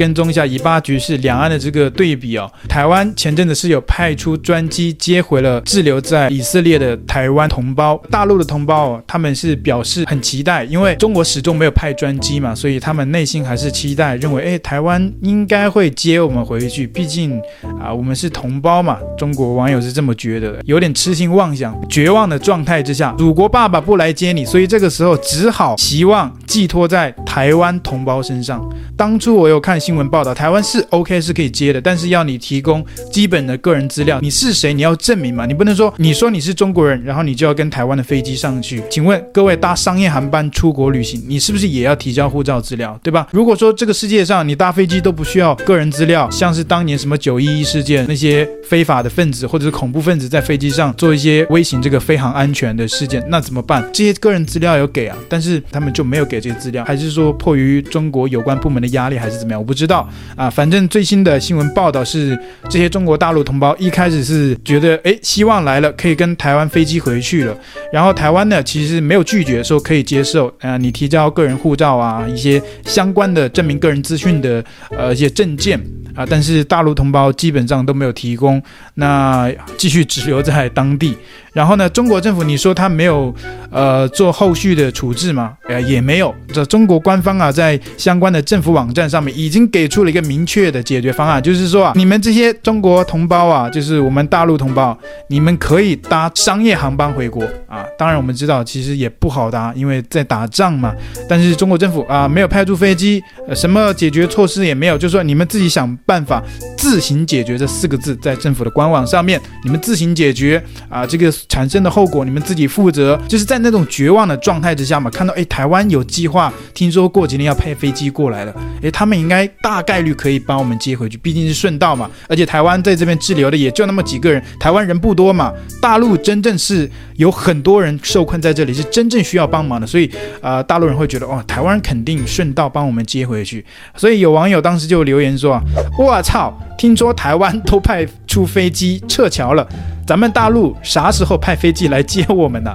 跟踪一下以巴局势、两岸的这个对比哦。台湾前阵子是有派出专机接回了滞留在以色列的台湾同胞，大陆的同胞哦，他们是表示很期待，因为中国始终没有派专机嘛，所以他们内心还是期待，认为哎，台湾应该会接我们回去，毕竟啊，我们是同胞嘛。中国网友是这么觉得，有点痴心妄想、绝望的状态之下，祖国爸爸不来接你，所以这个时候只好希望寄托在台湾同胞身上。当初我有看新闻报道，台湾是 OK 是可以接的，但是要你提供基本的个人资料，你是谁？你要证明嘛？你不能说你说你是中国人，然后你就要跟台湾的飞机上去。请问各位搭商业航班出国旅行，你是不是也要提交护照资料，对吧？如果说这个世界上你搭飞机都不需要个人资料，像是当年什么九一一事件那些非法的分子或者是恐怖分子在飞机上做一些威胁这个飞航安全的事件，那怎么办？这些个人资料有给啊，但是他们就没有给这些资料，还是说迫于中国有关部门的压力，还是怎么样？我不知道啊。反正最新的新闻报道是，这些中国大陆同胞一开始是觉得，哎，希望来了可以跟台湾飞机回去了，然后台湾呢其实没有拒绝说可以接受啊，你提交个人护照啊，一些相关的证明个人资讯的呃一些证件。啊！但是大陆同胞基本上都没有提供，那继续滞留在当地。然后呢，中国政府你说他没有呃做后续的处置吗？呃，也没有。这中国官方啊，在相关的政府网站上面已经给出了一个明确的解决方案，就是说啊，你们这些中国同胞啊，就是我们大陆同胞，你们可以搭商业航班回国啊。当然我们知道其实也不好搭，因为在打仗嘛。但是中国政府啊，没有派出飞机，呃，什么解决措施也没有，就是说你们自己想办法自行解决这四个字，在政府的官网上面，你们自行解决啊，这个。产生的后果你们自己负责，就是在那种绝望的状态之下嘛，看到诶，台湾有计划，听说过几天要派飞机过来了，诶，他们应该大概率可以帮我们接回去，毕竟是顺道嘛，而且台湾在这边滞留的也就那么几个人，台湾人不多嘛，大陆真正是有很多人受困在这里，是真正需要帮忙的，所以啊、呃，大陆人会觉得哦，台湾肯定顺道帮我们接回去，所以有网友当时就留言说，我操，听说台湾都派出飞机撤侨了。咱们大陆啥时候派飞机来接我们呢？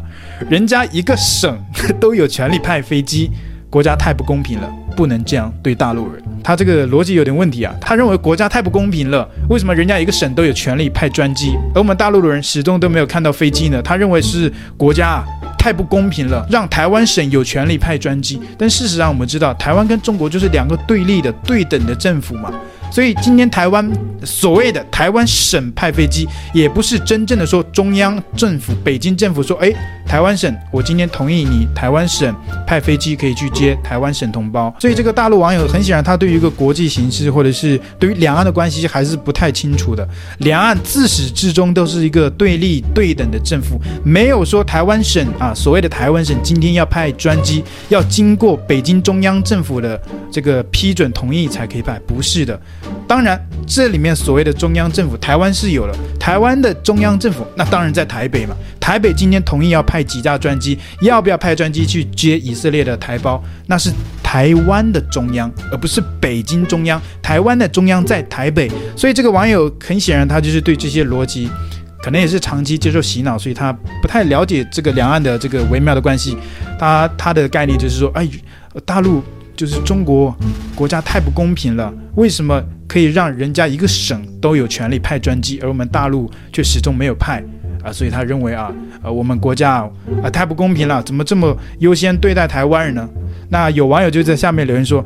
人家一个省 都有权利派飞机，国家太不公平了，不能这样对大陆人。他这个逻辑有点问题啊！他认为国家太不公平了，为什么人家一个省都有权利派专机，而我们大陆的人始终都没有看到飞机呢？他认为是国家啊太不公平了，让台湾省有权利派专机。但事实上，我们知道台湾跟中国就是两个对立的、对等的政府嘛。所以今天台湾所谓的台湾省派飞机，也不是真正的说中央政府、北京政府说，哎，台湾省，我今天同意你台湾省派飞机可以去接台湾省同胞。所以这个大陆网友很显然，他对于一个国际形势或者是对于两岸的关系还是不太清楚的。两岸自始至终都是一个对立对等的政府，没有说台湾省啊，所谓的台湾省今天要派专机，要经过北京中央政府的这个批准同意才可以派，不是的。当然，这里面所谓的中央政府，台湾是有了台湾的中央政府，那当然在台北嘛。台北今天同意要派几架专机，要不要派专机去接以色列的台胞？那是台湾的中央，而不是北京中央。台湾的中央在台北，所以这个网友很显然他就是对这些逻辑，可能也是长期接受洗脑，所以他不太了解这个两岸的这个微妙的关系。他他的概念就是说，哎，大陆。就是中国国家太不公平了，为什么可以让人家一个省都有权利派专机，而我们大陆却始终没有派啊？所以他认为啊，呃，我们国家啊太不公平了，怎么这么优先对待台湾人呢？那有网友就在下面留言说，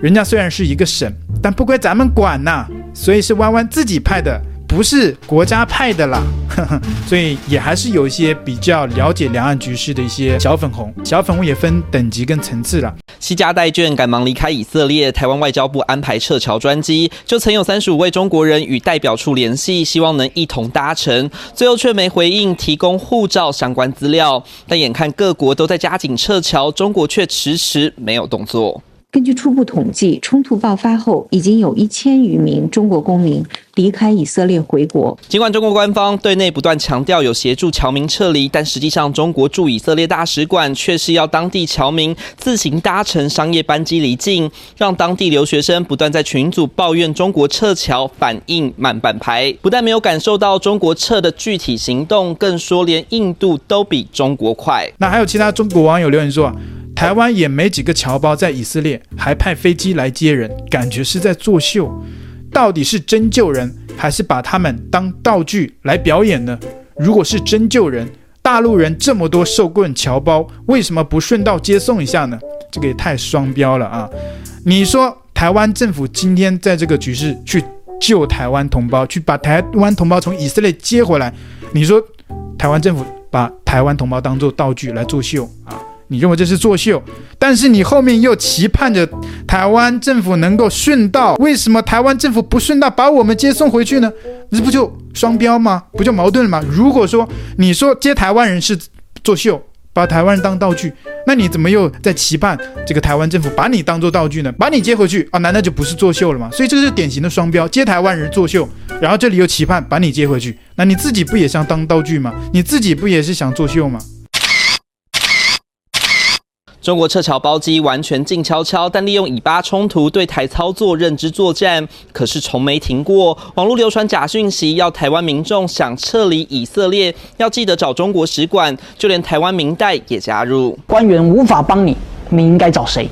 人家虽然是一个省，但不归咱们管呐，所以是弯弯自己派的。不是国家派的啦，所以也还是有一些比较了解两岸局势的一些小粉红，小粉红也分等级跟层次了。携家带眷赶忙离开以色列，台湾外交部安排撤侨专机，就曾有三十五位中国人与代表处联系，希望能一同搭乘，最后却没回应提供护照相关资料。但眼看各国都在加紧撤侨，中国却迟迟没有动作。根据初步统计，冲突爆发后，已经有一千余名中国公民离开以色列回国。尽管中国官方对内不断强调有协助侨民撤离，但实际上，中国驻以色列大使馆却是要当地侨民自行搭乘商业班机离境，让当地留学生不断在群组抱怨中国撤侨反应慢半拍。不但没有感受到中国撤的具体行动，更说连印度都比中国快。那还有其他中国网友留言说。台湾也没几个侨胞在以色列，还派飞机来接人，感觉是在作秀。到底是真救人，还是把他们当道具来表演呢？如果是真救人，大陆人这么多受棍侨胞，为什么不顺道接送一下呢？这个也太双标了啊！你说台湾政府今天在这个局势去救台湾同胞，去把台湾同胞从以色列接回来，你说台湾政府把台湾同胞当做道具来作秀啊？你认为这是作秀？但是你后面又期盼着台湾政府能够顺道，为什么台湾政府不顺道把我们接送回去呢？这不就双标吗？不就矛盾了吗？如果说你说接台湾人是作秀，把台湾人当道具，那你怎么又在期盼这个台湾政府把你当做道具呢？把你接回去啊？难道就不是作秀了吗？所以这个是典型的双标，接台湾人作秀，然后这里又期盼把你接回去，那你自己不也想当道具吗？你自己不也是想作秀吗？中国撤侨包机完全静悄悄，但利用以巴冲突对台操作认知作战，可是从没停过。网络流传假讯息，要台湾民众想撤离以色列，要记得找中国使馆，就连台湾民代也加入。官员无法帮你，你应该找谁？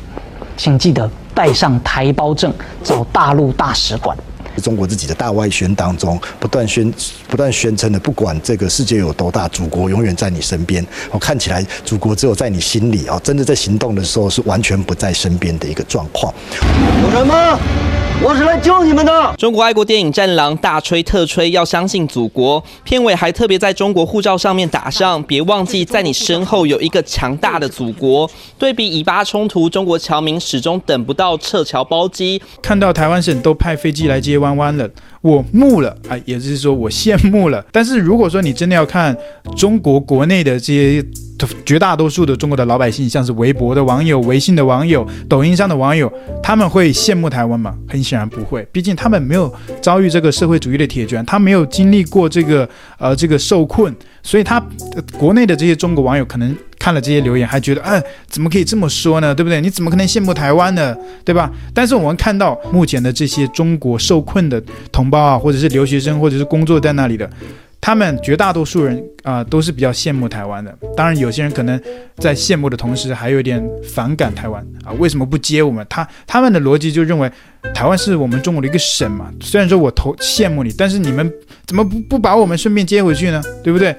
请记得带上台胞证，找大陆大使馆。中国自己的大外宣当中，不断宣不断宣称的，不管这个世界有多大，祖国永远在你身边。哦看起来，祖国只有在你心里哦，真的在行动的时候是完全不在身边的一个状况。有人吗？我是来救你们的。中国爱国电影《战狼》大吹特吹，要相信祖国。片尾还特别在中国护照上面打上，别忘记在你身后有一个强大的祖国。对比以巴冲突，中国侨民始终等不到撤侨包机。看到台湾省都派飞机来接弯弯了。我慕了啊，也就是说我羡慕了。但是如果说你真的要看中国国内的这些绝大多数的中国的老百姓，像是微博的网友、微信的网友、抖音上的网友，他们会羡慕台湾吗？很显然不会，毕竟他们没有遭遇这个社会主义的铁拳，他没有经历过这个呃这个受困，所以他国内的这些中国网友可能。看了这些留言，还觉得，哎，怎么可以这么说呢？对不对？你怎么可能羡慕台湾呢？对吧？但是我们看到目前的这些中国受困的同胞啊，或者是留学生，或者是工作在那里的。他们绝大多数人啊、都是比较羡慕台湾的。当然，有些人可能在羡慕的同时，还有点反感台湾啊。为什么不接我们？他他们的逻辑就认为，台湾是我们中国的一个省嘛。虽然说我投羡慕你，但是你们怎么不不把我们顺便接回去呢？对不对？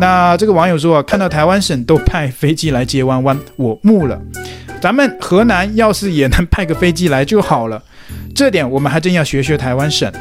那这个网友说啊，看到台湾省都派飞机来接弯弯，我慕了。咱们河南要是也能派个飞机来就好了。这点我们还真要学学台湾省。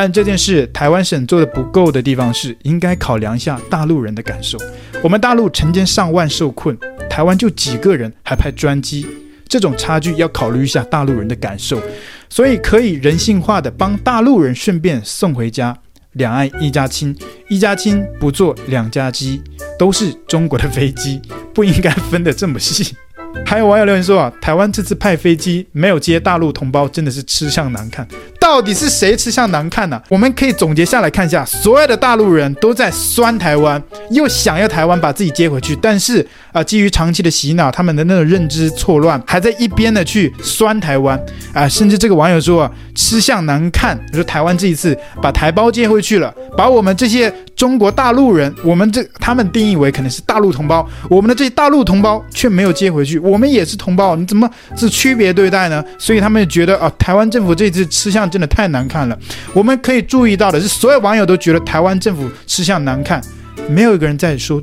但这件事，台湾省做的不够的地方是，应该考量一下大陆人的感受。我们大陆成千上万受困，台湾就几个人，还派专机，这种差距要考虑一下大陆人的感受。所以可以人性化的帮大陆人顺便送回家，两岸一家亲，一家亲不坐两家机，都是中国的飞机，不应该分得这么细。还有网友留言说啊，台湾这次派飞机没有接大陆同胞，真的是吃相难看。到底是谁吃相难看呢、我们可以总结下来看一下，所有的大陆人都在酸台湾，又想要台湾把自己接回去，但是啊，基于长期的洗脑，他们的那种认知错乱，还在一边的去酸台湾。啊，甚至这个网友说啊，吃相难看，说台湾这一次把台胞接回去了，把我们这些中国大陆人，我们这他们定义为可能是大陆同胞，我们的这大陆同胞却没有接回去，我们也是同胞，你怎么是区别对待呢？所以他们觉得啊，台湾政府这次吃相真的太难看了。我们可以注意到的是，所有网友都觉得台湾政府吃相难看，没有一个人在说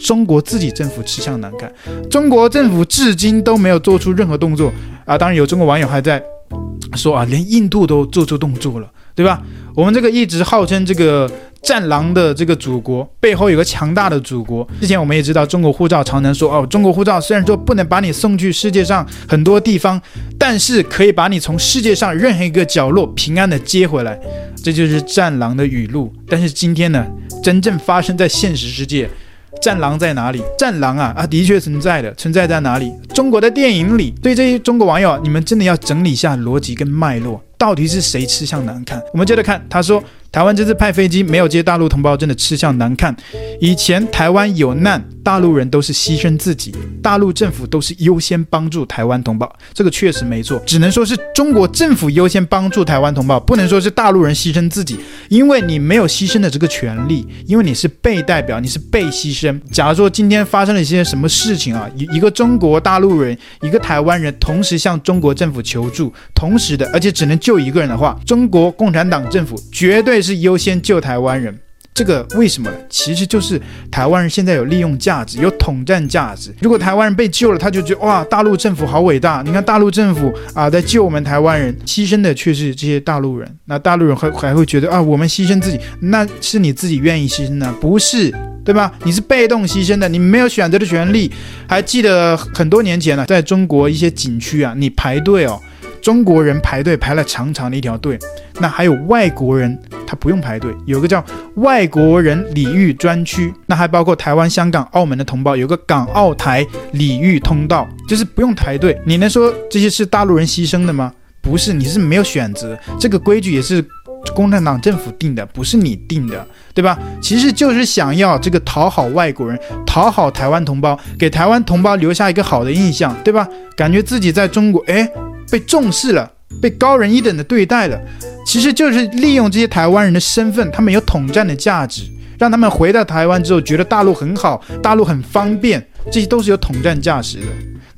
中国自己政府吃相难看。中国政府至今都没有做出任何动作啊！当然有中国网友还在说啊，连印度都做出动作了，对吧？我们这个一直号称这个。战狼的这个祖国背后有个强大的祖国。之前我们也知道，中国护照常常说哦，中国护照虽然说不能把你送去世界上很多地方，但是可以把你从世界上任何一个角落平安的接回来。这就是战狼的语录。但是今天呢，真正发生在现实世界，战狼在哪里？战狼啊啊，的确存在的，存在在哪里？中国的电影里。对这些中国网友，你们真的要整理一下逻辑跟脉络，到底是谁吃相难看？我们接着看，他说。台湾这次派飞机没有接大陆同胞，真的吃相难看。以前台湾有难，大陆人都是牺牲自己，大陆政府都是优先帮助台湾同胞，这个确实没错。只能说是中国政府优先帮助台湾同胞，不能说是大陆人牺牲自己，因为你没有牺牲的这个权利，因为你是被代表，你是被牺牲。假如说今天发生了一些什么事情啊，一一个中国大陆人，一个台湾人同时向中国政府求助，同时的，而且只能救一个人的话，中国共产党政府绝对是优先救台湾人。这个为什么呢？其实就是台湾人现在有利用价值，有统战价值。如果台湾人被救了，他就觉得哇，大陆政府好伟大。你看大陆政府啊，在救我们台湾人，牺牲的却是这些大陆人。那大陆人还还会觉得啊，我们牺牲自己，那是你自己愿意牺牲的，不是，对吧？你是被动牺牲的，你没有选择的权利。还记得很多年前呢，在中国一些景区啊，你排队哦。中国人排队排了长长的一条队，那还有外国人，他不用排队，有个叫外国人礼遇专区，那还包括台湾、香港、澳门的同胞，有个港澳台礼遇通道，就是不用排队。你能说这些是大陆人牺牲的吗？不是，你是没有选择，这个规矩也是共产党政府定的，不是你定的，对吧？其实就是想要这个讨好外国人，讨好台湾同胞，给台湾同胞留下一个好的印象，对吧？感觉自己在中国，哎。被重视了，被高人一等的对待了，其实就是利用这些台湾人的身份，他们有统战的价值，让他们回到台湾之后觉得大陆很好，大陆很方便，这些都是有统战价值的。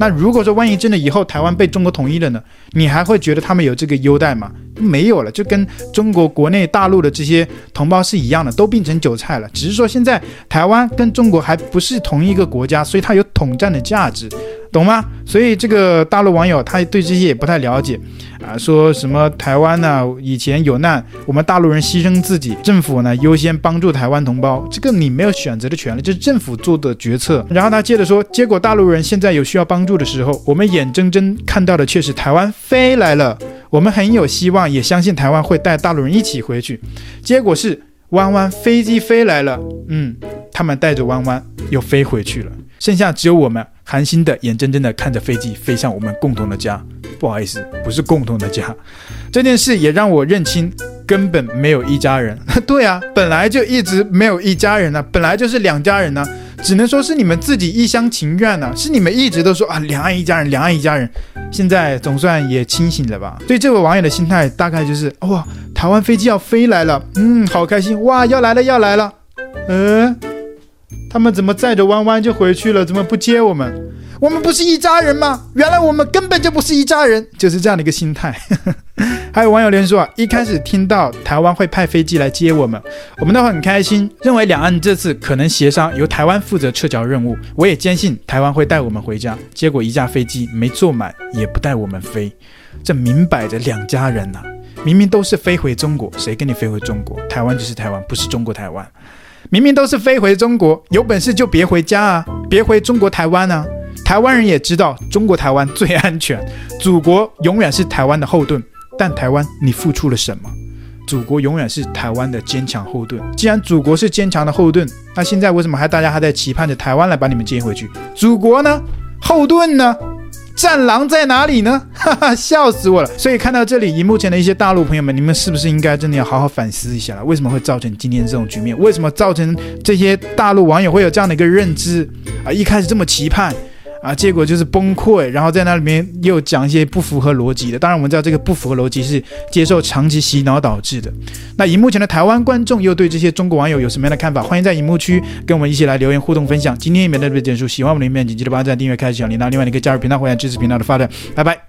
那如果说万一真的以后台湾被中国统一了呢？你还会觉得他们有这个优待吗？没有了，就跟中国国内大陆的这些同胞是一样的，都变成韭菜了。只是说现在台湾跟中国还不是同一个国家，所以它有统战的价值。懂吗？所以这个大陆网友他对这些也不太了解啊，说什么台湾呢？以前有难，我们大陆人牺牲自己，政府呢优先帮助台湾同胞，这个你没有选择的权利，这是政府做的决策。然后他接着说，结果大陆人现在有需要帮助的时候，我们眼睁睁看到的却是台湾飞来了，我们很有希望，也相信台湾会带大陆人一起回去。结果是弯弯飞机飞来了，嗯，他们带着弯弯又飞回去了。剩下只有我们，寒心的眼睁睁的看着飞机飞向我们共同的家。不好意思，不是共同的家。这件事也让我认清，根本没有一家人。对啊，本来就一直没有一家人呢、本来就是两家人呢、只能说是你们自己一厢情愿呢、是你们一直都说啊，两岸一家人，两岸一家人。现在总算也清醒了吧？对这位网友的心态大概就是哇，台湾飞机要飞来了，嗯，好开心哇，要来了要来了，嗯。他们怎么载着弯弯就回去了？怎么不接我们？我们不是一家人吗？原来我们根本就不是一家人，就是这样的一个心态。还有网友连说啊，一开始听到台湾会派飞机来接我们，我们都很开心，认为两岸这次可能协商由台湾负责撤侨任务。我也坚信台湾会带我们回家。结果一架飞机没坐满，也不带我们飞，这明摆着两家人呐、明明都是飞回中国，谁跟你飞回中国？台湾就是台湾，不是中国台湾。明明都是飞回中国，有本事就别回家啊，别回中国台湾啊！台湾人也知道中国台湾最安全，祖国永远是台湾的后盾。但台湾，你付出了什么？祖国永远是台湾的坚强后盾。既然祖国是坚强的后盾，那现在为什么还大家还在期盼着台湾来把你们接回去？祖国呢？后盾呢？战狼在哪里呢？哈哈，笑死我了！所以看到这里，荧幕前的一些大陆朋友们，你们是不是应该真的要好好反思一下了？为什么会造成今天这种局面？为什么造成这些大陆网友会有这样的一个认知啊？一开始这么期盼。啊，结果就是崩溃，然后在那里面又讲一些不符合逻辑的。当然，我们知道这个不符合逻辑是接受长期洗脑导致的。那荧幕前的台湾观众又对这些中国网友有什么样的看法？欢迎在荧幕区跟我们一起来留言互动分享。今天影片到这边结束，喜欢我们的影片，请记得帮赞、订阅、开启小铃铛。另外，你可以加入频道会员支持频道的发展。拜拜。